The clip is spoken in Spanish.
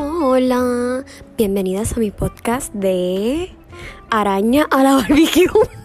hola. Bienvenidas a mi podcast de Araña a la barbecue.